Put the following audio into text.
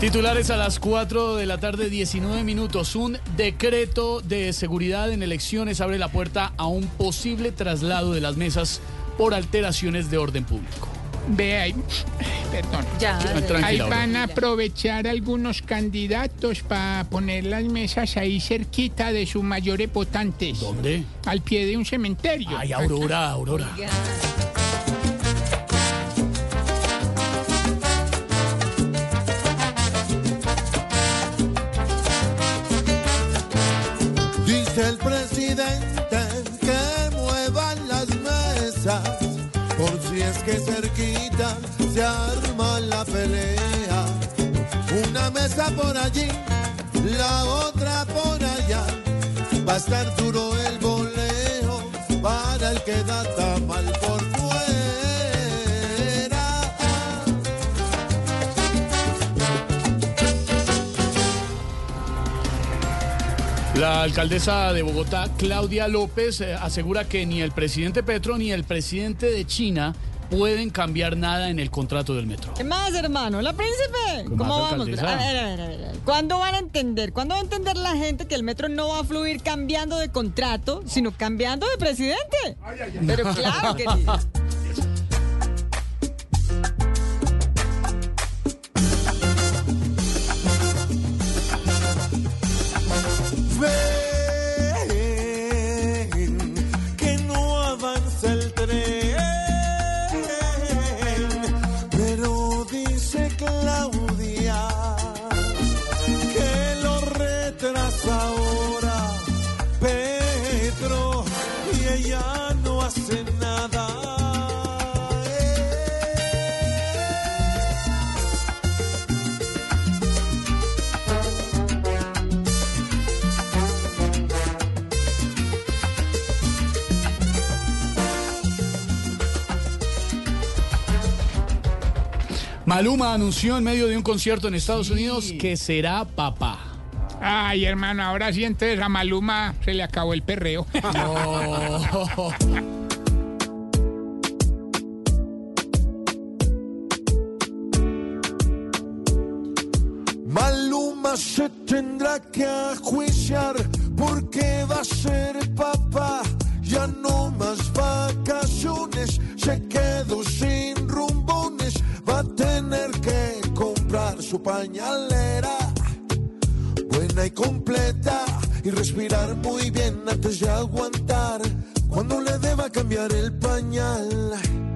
Titulares a las 4 de la tarde, 19 minutos. Un decreto de seguridad en elecciones abre la puerta a un posible traslado de las mesas por alteraciones de orden público. Ve ahí, perdón. Ya, Ahí van a aprovechar algunos candidatos para poner las mesas ahí cerquita de sus mayores votantes. ¿Dónde? Al pie de un cementerio. Ay, Aurora, Aurora. Dice que muevan las mesas, por si es que cerquita se arma la pelea. Una mesa por allí, la otra por allá. Va a estar duro el boleo para el que da mal La alcaldesa de Bogotá, Claudia López, eh, asegura que ni el presidente Petro ni el presidente de China pueden cambiar nada en el contrato del metro. ¿Qué más, hermano? ¿La príncipe? ¿Qué ¿Cómo más, vamos? A ver, a ver, a ver, a ver. ¿Cuándo van a entender? ¿Cuándo va a entender la gente que el metro no va a fluir cambiando de contrato, sino cambiando de presidente? Pero claro que no hace nada. Maluma anunció en medio de un concierto en Estados Unidos que será papá. Ay, hermano, ahora sí entonces a Maluma se le acabó el perreo. No. Maluma se tendrá que ajuiciar porque va a ser papá. Ya no más vacaciones, se quedó sin rumbones. Va a tener que comprar su pañalera y completa y respirar muy bien antes de aguantar cuando le deba cambiar el pañal.